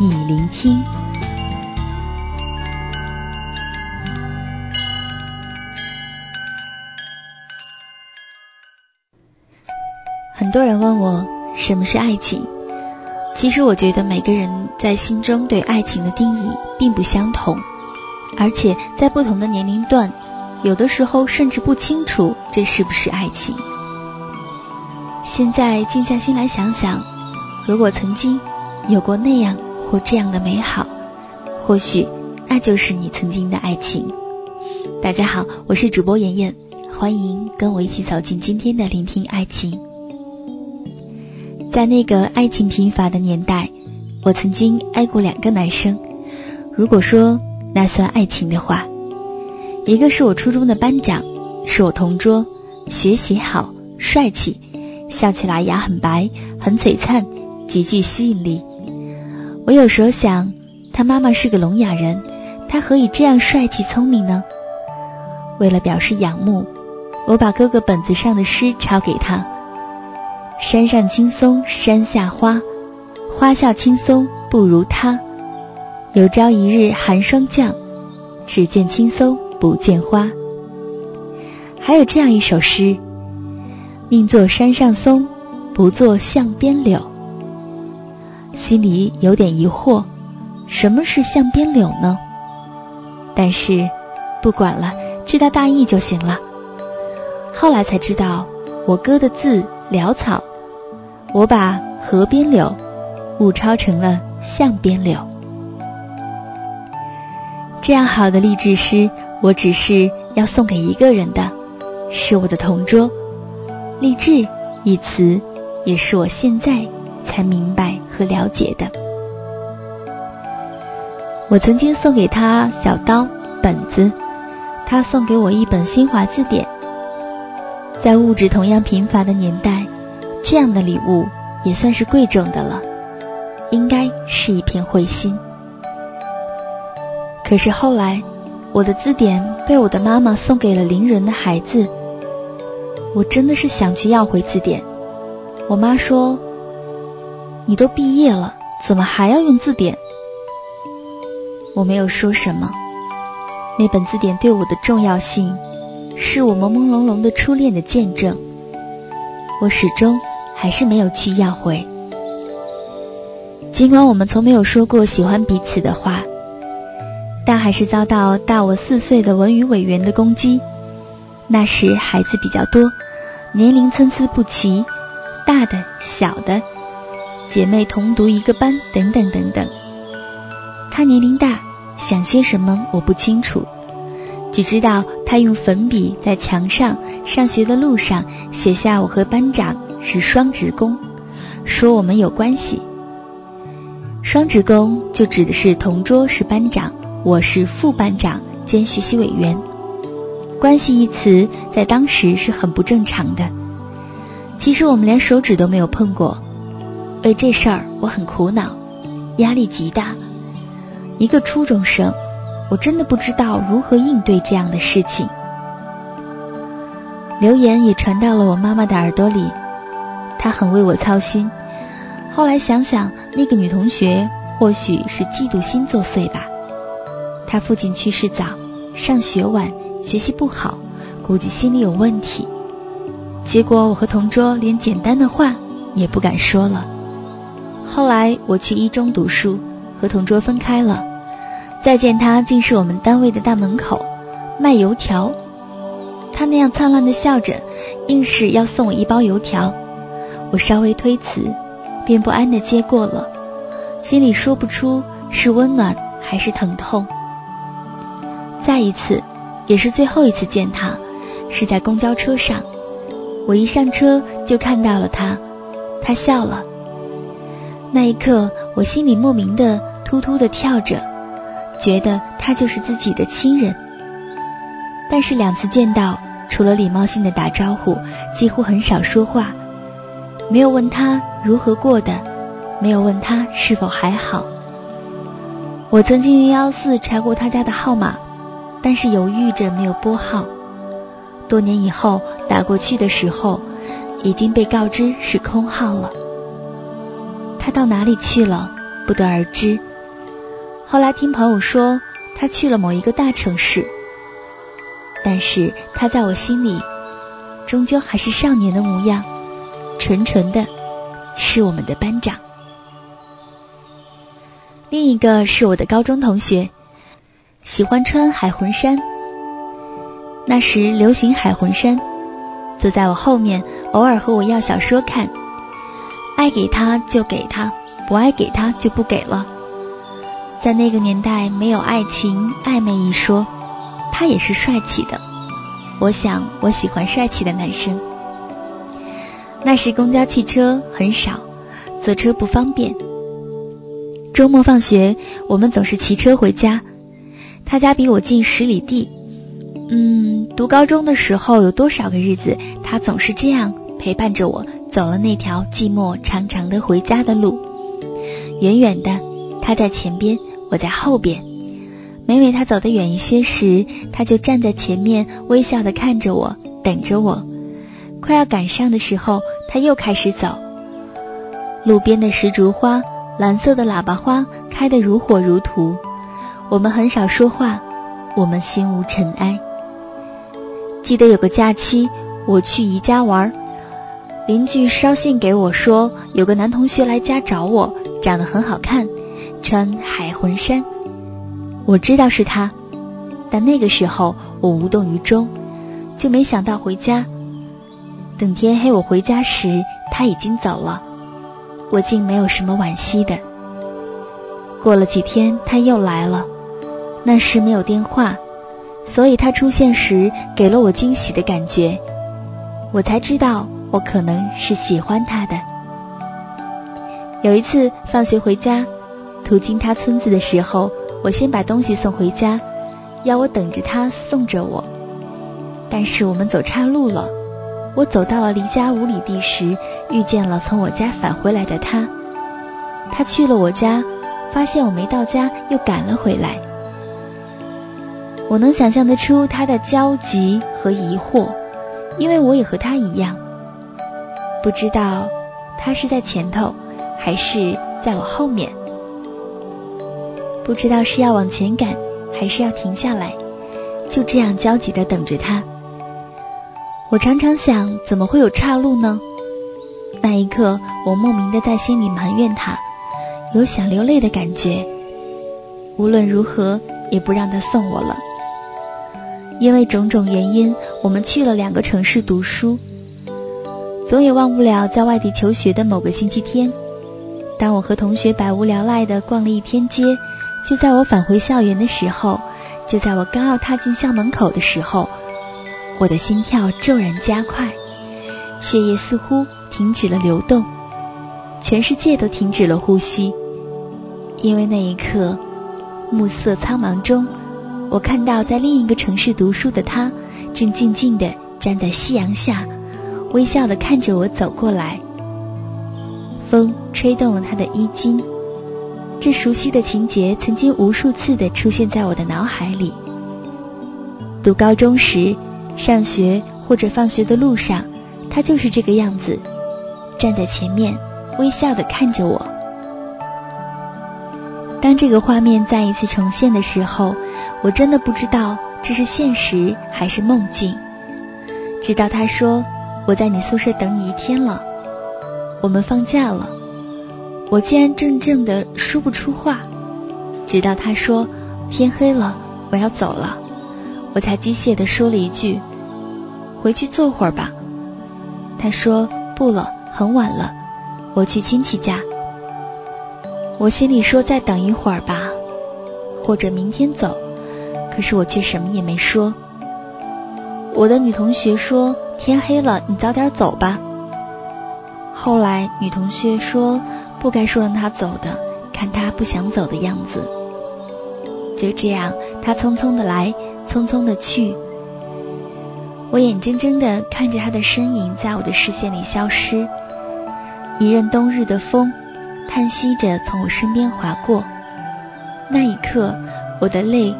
你聆听。很多人问我什么是爱情，其实我觉得每个人在心中对爱情的定义并不相同，而且在不同的年龄段，有的时候甚至不清楚这是不是爱情。现在静下心来想想，如果曾经有过那样。或这样的美好，或许那就是你曾经的爱情。大家好，我是主播妍妍，欢迎跟我一起走进今天的聆听爱情。在那个爱情贫乏的年代，我曾经爱过两个男生。如果说那算爱情的话，一个是我初中的班长，是我同桌，学习好，帅气，笑起来牙很白，很璀璨，极具吸引力。我有时候想，他妈妈是个聋哑人，他何以这样帅气聪明呢？为了表示仰慕，我把哥哥本子上的诗抄给他：山上青松山下花，花笑青松不如他。有朝一日寒霜降，只见青松不见花。还有这样一首诗：宁做山上松，不做巷边柳。心里有点疑惑，什么是巷边柳呢？但是不管了，知道大意就行了。后来才知道，我哥的字潦草，我把河边柳误抄成了巷边柳。这样好的励志诗，我只是要送给一个人的，是我的同桌。励志一词，也是我现在。才明白和了解的。我曾经送给他小刀、本子，他送给我一本新华字典。在物质同样贫乏的年代，这样的礼物也算是贵重的了，应该是一片慧心。可是后来，我的字典被我的妈妈送给了邻人的孩子，我真的是想去要回字典。我妈说。你都毕业了，怎么还要用字典？我没有说什么。那本字典对我的重要性，是我朦朦胧胧的初恋的见证。我始终还是没有去要回。尽管我们从没有说过喜欢彼此的话，但还是遭到大我四岁的文娱委员的攻击。那时孩子比较多，年龄参差不齐，大的、小的。姐妹同读一个班，等等等等。他年龄大，想些什么我不清楚，只知道他用粉笔在墙上上学的路上写下我和班长是双职工，说我们有关系。双职工就指的是同桌是班长，我是副班长兼学习委员。关系一词在当时是很不正常的。其实我们连手指都没有碰过。为这事儿我很苦恼，压力极大。一个初中生，我真的不知道如何应对这样的事情。留言也传到了我妈妈的耳朵里，她很为我操心。后来想想，那个女同学或许是嫉妒心作祟吧。她父亲去世早，上学晚，学习不好，估计心里有问题。结果我和同桌连简单的话也不敢说了。后来我去一中读书，和同桌分开了。再见他，竟是我们单位的大门口卖油条。他那样灿烂的笑着，硬是要送我一包油条。我稍微推辞，便不安的接过了，心里说不出是温暖还是疼痛。再一次，也是最后一次见他，是在公交车上。我一上车就看到了他，他笑了。那一刻，我心里莫名的突突的跳着，觉得他就是自己的亲人。但是两次见到，除了礼貌性的打招呼，几乎很少说话，没有问他如何过的，没有问他是否还好。我曾经用幺幺四查过他家的号码，但是犹豫着没有拨号。多年以后打过去的时候，已经被告知是空号了。他到哪里去了，不得而知。后来听朋友说，他去了某一个大城市。但是他在我心里，终究还是少年的模样，纯纯的，是我们的班长。另一个是我的高中同学，喜欢穿海魂衫。那时流行海魂衫，坐在我后面，偶尔和我要小说看，爱给他就给他，不爱给他就不给了。在那个年代，没有爱情暧昧一说，他也是帅气的。我想，我喜欢帅气的男生。那时公交汽车很少，坐车不方便。周末放学，我们总是骑车回家。他家比我近十里地。嗯，读高中的时候，有多少个日子，他总是这样陪伴着我，走了那条寂寞长长的回家的路。远远的，他在前边，我在后边。每每他走得远一些时，他就站在前面，微笑的看着我，等着我。快要赶上的时候，他又开始走。路边的石竹花。蓝色的喇叭花开得如火如荼，我们很少说话，我们心无尘埃。记得有个假期，我去姨家玩，邻居捎信给我说，有个男同学来家找我，长得很好看，穿海魂衫。我知道是他，但那个时候我无动于衷，就没想到回家。等天黑我回家时，他已经走了。我竟没有什么惋惜的。过了几天，他又来了，那时没有电话，所以他出现时给了我惊喜的感觉。我才知道，我可能是喜欢他的。有一次放学回家，途经他村子的时候，我先把东西送回家，要我等着他送着我。但是我们走岔路了。我走到了离家五里地时，遇见了从我家返回来的他。他去了我家，发现我没到家，又赶了回来。我能想象得出他的焦急和疑惑，因为我也和他一样。不知道他是在前头，还是在我后面。不知道是要往前赶，还是要停下来，就这样焦急的等着他。我常常想，怎么会有岔路呢？那一刻，我莫名的在心里埋怨他，有想流泪的感觉。无论如何，也不让他送我了。因为种种原因，我们去了两个城市读书。总也忘不了在外地求学的某个星期天，当我和同学百无聊赖的逛了一天街，就在我返回校园的时候，就在我刚要踏进校门口的时候。我的心跳骤然加快，血液似乎停止了流动，全世界都停止了呼吸。因为那一刻，暮色苍茫中，我看到在另一个城市读书的他，正静静地站在夕阳下，微笑的看着我走过来。风吹动了他的衣襟，这熟悉的情节曾经无数次的出现在我的脑海里。读高中时。上学或者放学的路上，他就是这个样子，站在前面，微笑的看着我。当这个画面再一次重现的时候，我真的不知道这是现实还是梦境。直到他说：“我在你宿舍等你一天了，我们放假了。”我竟然怔怔的说不出话。直到他说：“天黑了，我要走了。”我才机械地说了一句：“回去坐会儿吧。”他说：“不了，很晚了，我去亲戚家。”我心里说：“再等一会儿吧，或者明天走。”可是我却什么也没说。我的女同学说：“天黑了，你早点走吧。”后来女同学说：“不该说让他走的，看他不想走的样子。就这样，他匆匆的来，匆匆的去。我眼睁睁的看着他的身影在我的视线里消失。一阵冬日的风，叹息着从我身边划过。那一刻，我的泪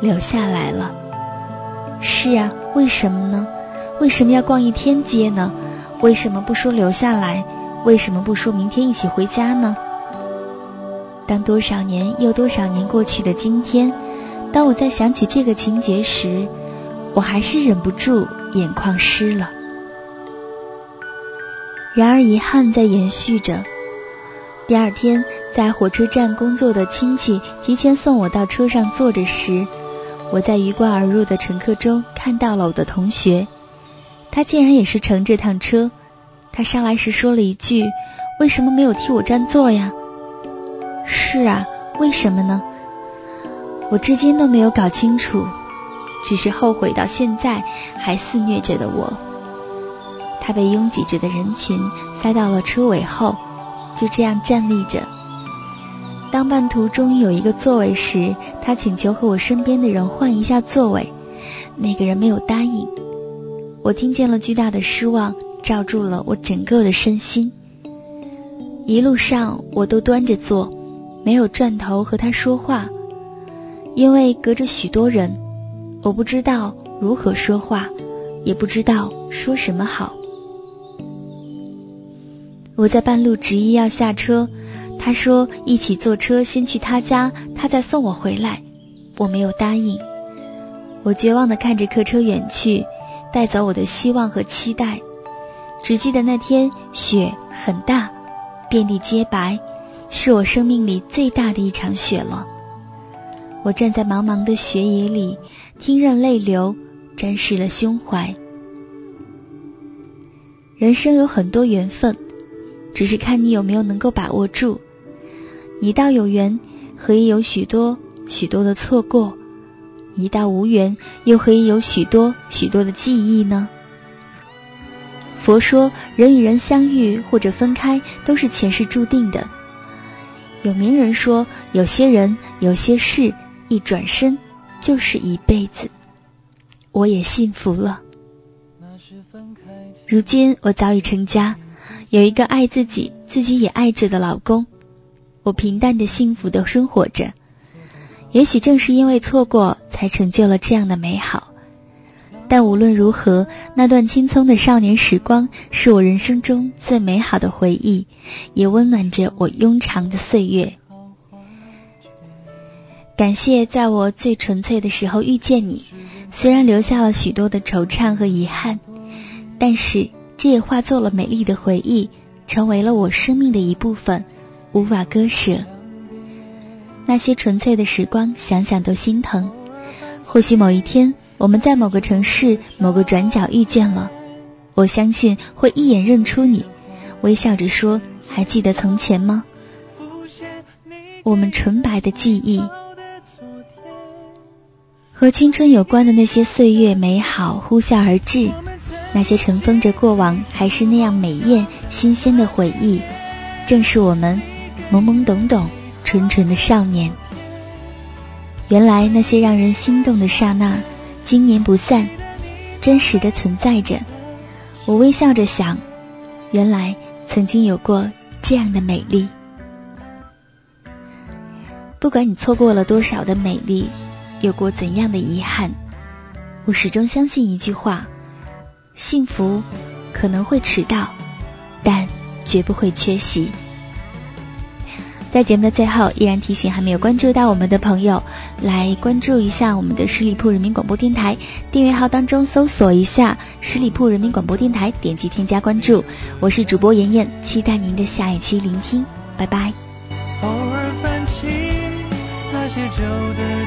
流下来了。是啊，为什么呢？为什么要逛一天街呢？为什么不说留下来？为什么不说明天一起回家呢？当多少年又多少年过去的今天，当我在想起这个情节时，我还是忍不住眼眶湿了。然而遗憾在延续着。第二天，在火车站工作的亲戚提前送我到车上坐着时，我在鱼贯而入的乘客中看到了我的同学，他竟然也是乘这趟车。他上来时说了一句：“为什么没有替我占座呀？”是啊，为什么呢？我至今都没有搞清楚，只是后悔到现在还肆虐着的我。他被拥挤着的人群塞到了车尾后，就这样站立着。当半途终于有一个座位时，他请求和我身边的人换一下座位，那个人没有答应。我听见了巨大的失望。罩住了我整个的身心。一路上我都端着坐，没有转头和他说话，因为隔着许多人，我不知道如何说话，也不知道说什么好。我在半路执意要下车，他说一起坐车先去他家，他再送我回来。我没有答应。我绝望的看着客车远去，带走我的希望和期待。只记得那天雪很大，遍地皆白，是我生命里最大的一场雪了。我站在茫茫的雪野里，听任泪流沾湿了胸怀。人生有很多缘分，只是看你有没有能够把握住。一道有缘，何以有许多许多的错过？一道无缘，又何以有许多许多的记忆呢？佛说，人与人相遇或者分开都是前世注定的。有名人说，有些人、有些事，一转身就是一辈子。我也幸福了。如今我早已成家，有一个爱自己、自己也爱着的老公。我平淡的、幸福的生活着。也许正是因为错过，才成就了这样的美好。但无论如何，那段青葱的少年时光是我人生中最美好的回忆，也温暖着我庸长的岁月。感谢在我最纯粹的时候遇见你，虽然留下了许多的惆怅和遗憾，但是这也化作了美丽的回忆，成为了我生命的一部分，无法割舍。那些纯粹的时光，想想都心疼。或许某一天。我们在某个城市某个转角遇见了，我相信会一眼认出你，微笑着说：“还记得从前吗？”我们纯白的记忆，和青春有关的那些岁月美好呼啸而至，那些尘封着过往还是那样美艳新鲜的回忆，正是我们懵懵懂懂纯纯的少年。原来那些让人心动的刹那。经年不散，真实的存在着。我微笑着想，原来曾经有过这样的美丽。不管你错过了多少的美丽，有过怎样的遗憾，我始终相信一句话：幸福可能会迟到，但绝不会缺席。在节目的最后，依然提醒还没有关注到我们的朋友，来关注一下我们的十里铺人民广播电台订阅号当中搜索一下十里铺人民广播电台，点击添加关注。我是主播妍妍，期待您的下一期聆听，拜拜。偶尔翻起那些旧的